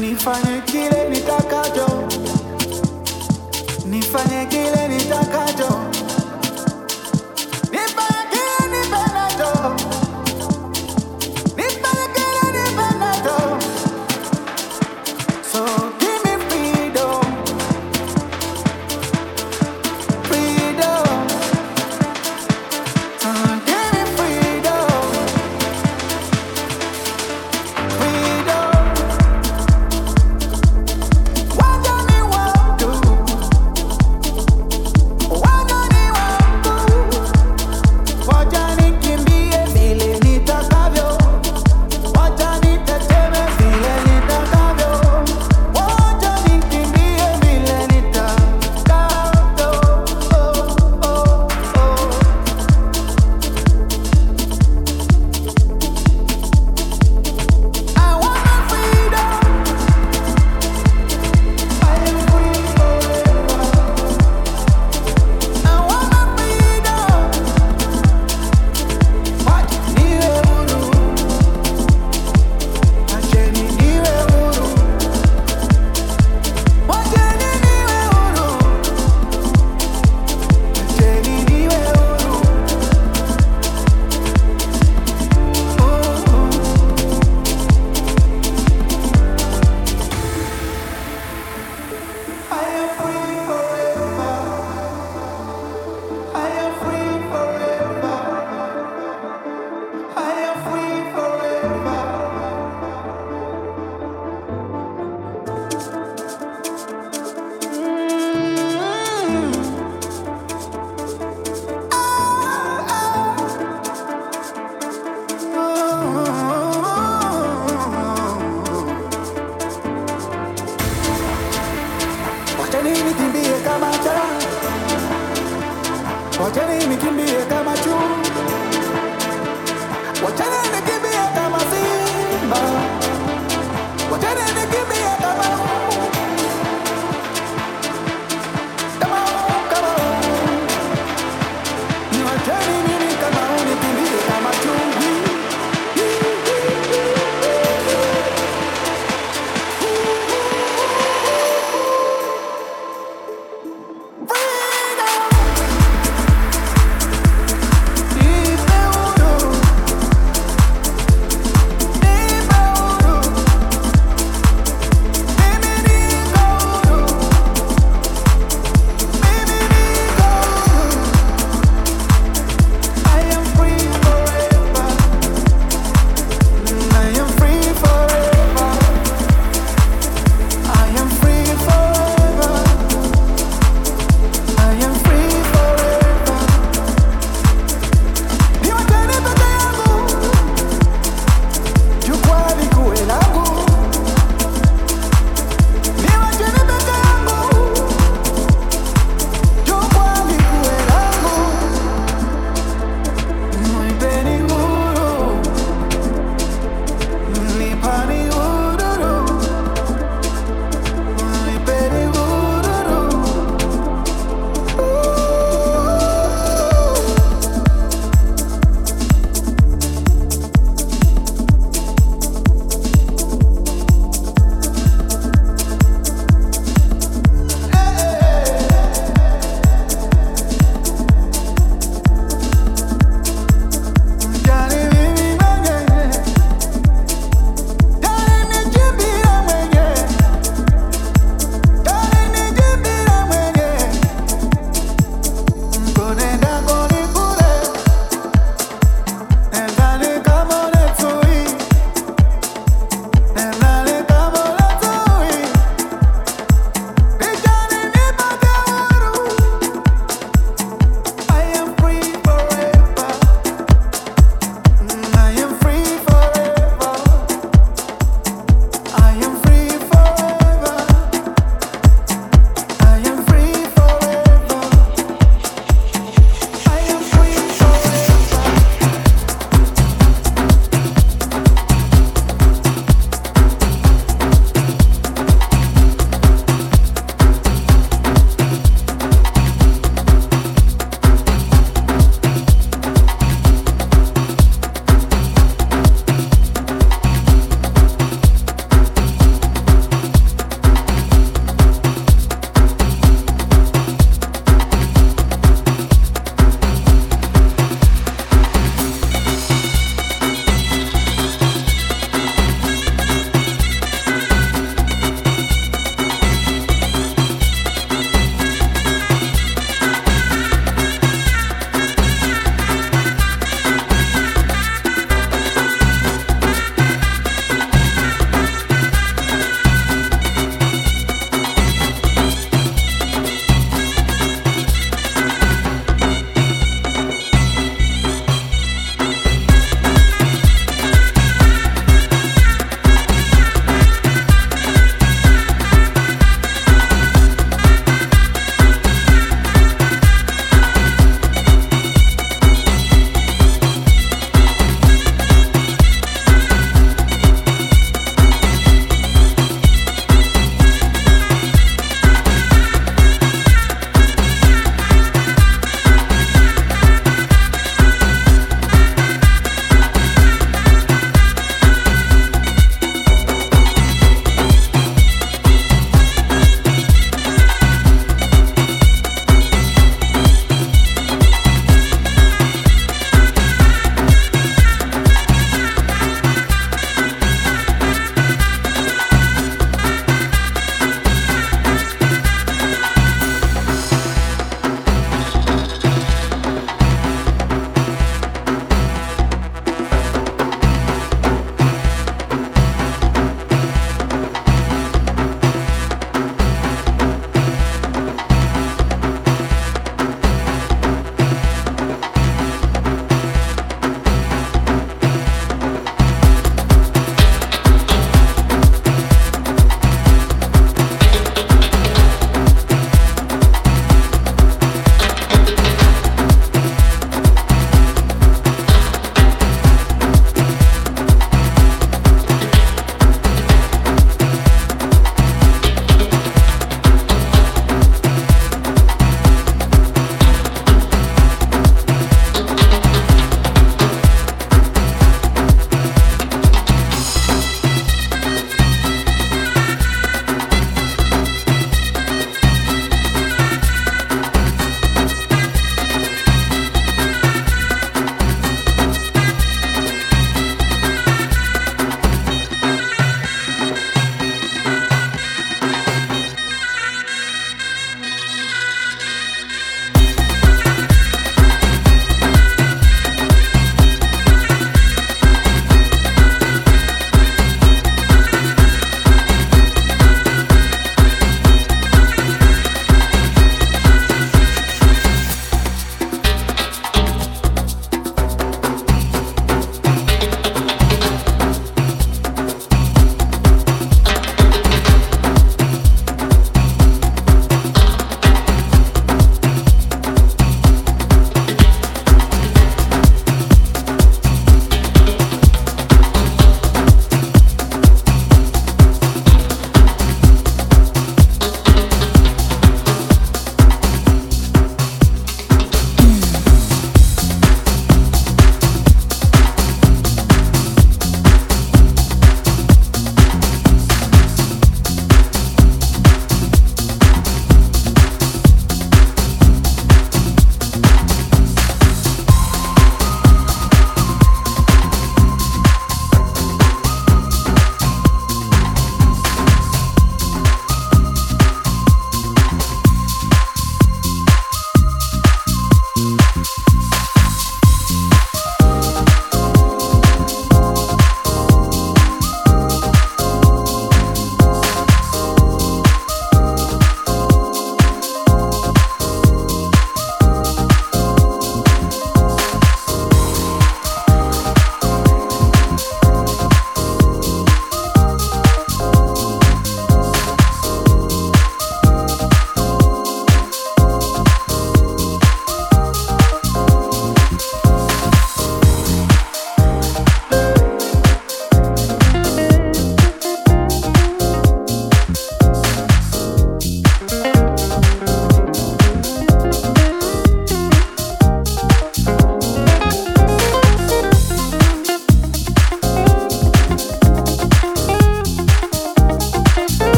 nifanye kile nitakacho, nifanye kile nitakacho,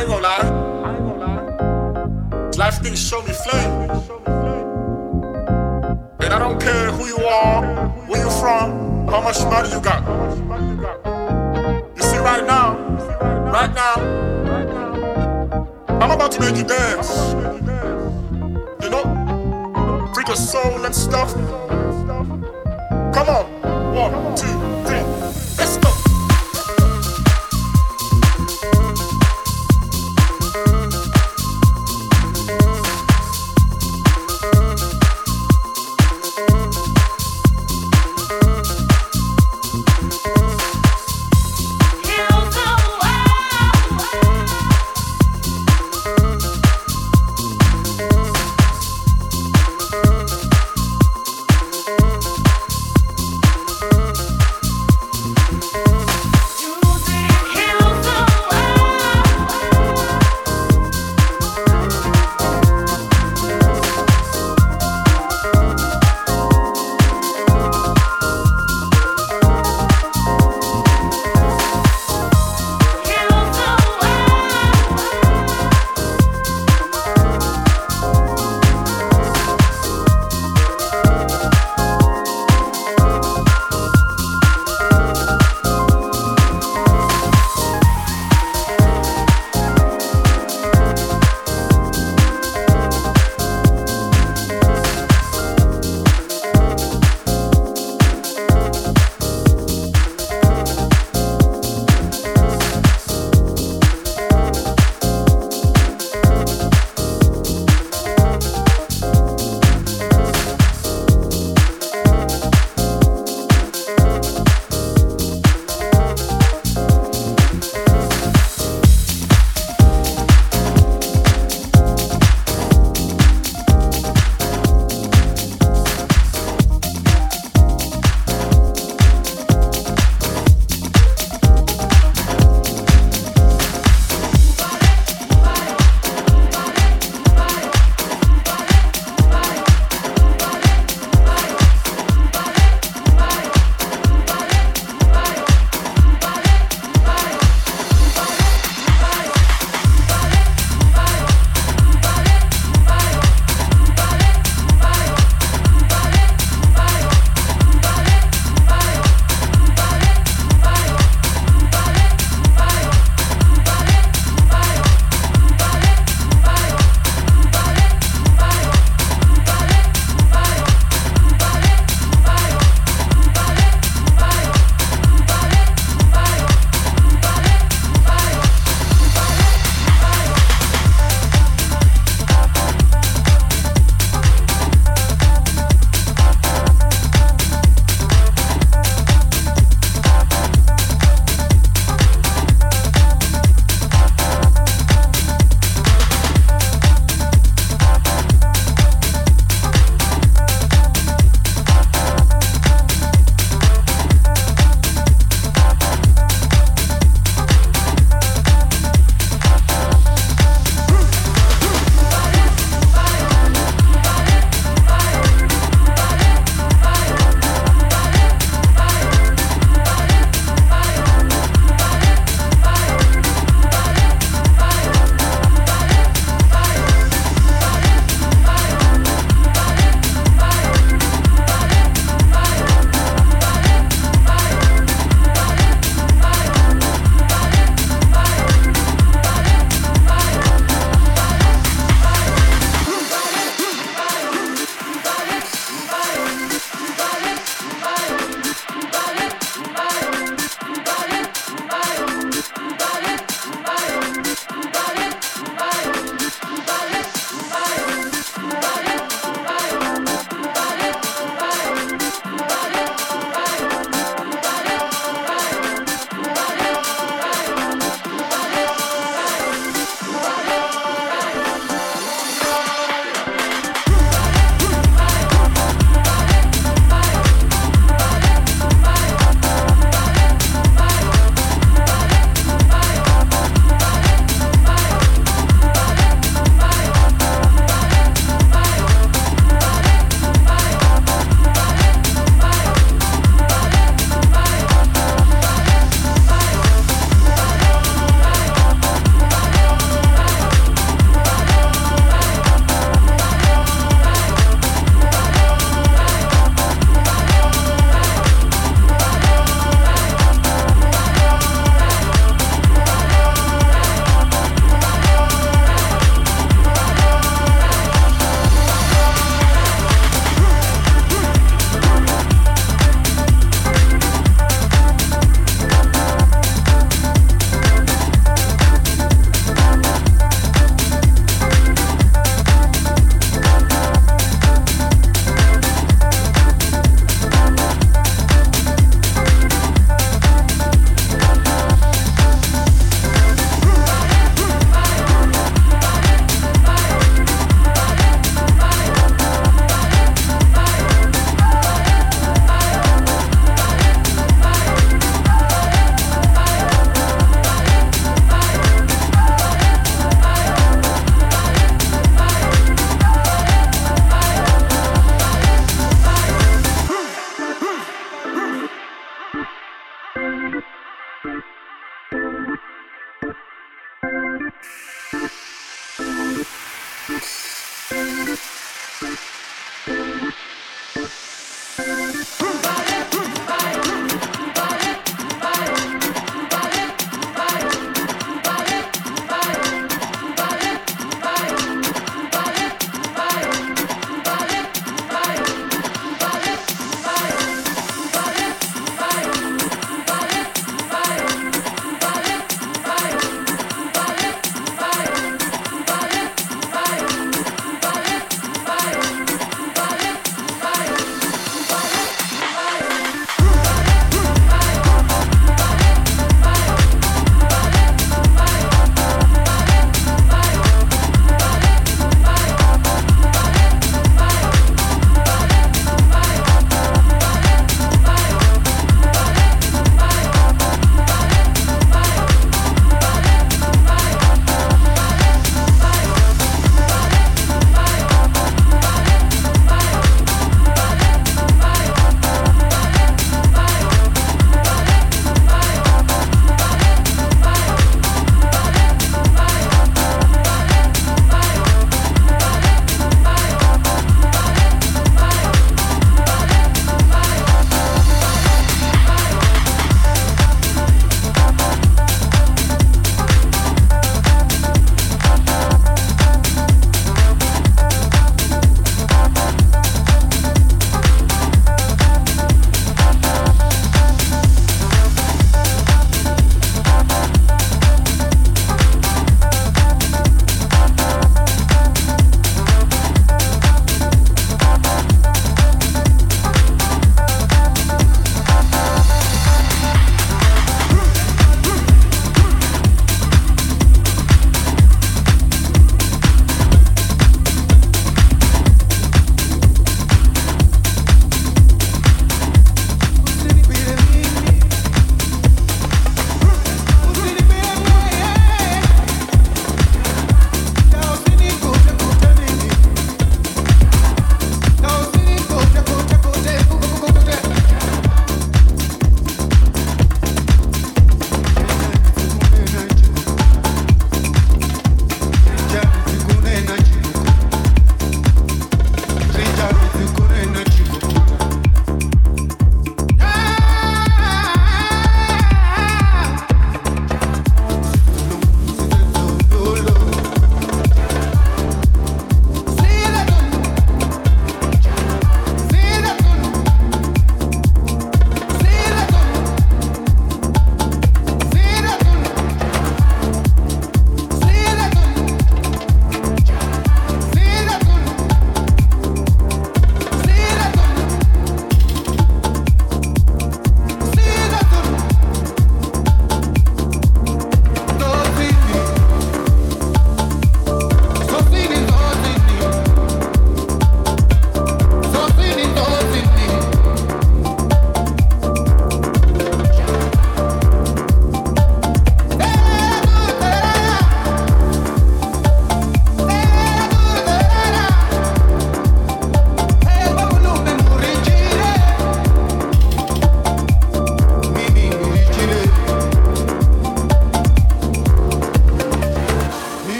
I ain't gonna lie. Life didn't show me flame. And I don't care who you are, where you from, how much money you got. You see right now, right now, I'm about to make you dance. You know, freak your soul and stuff. Come on, one, two.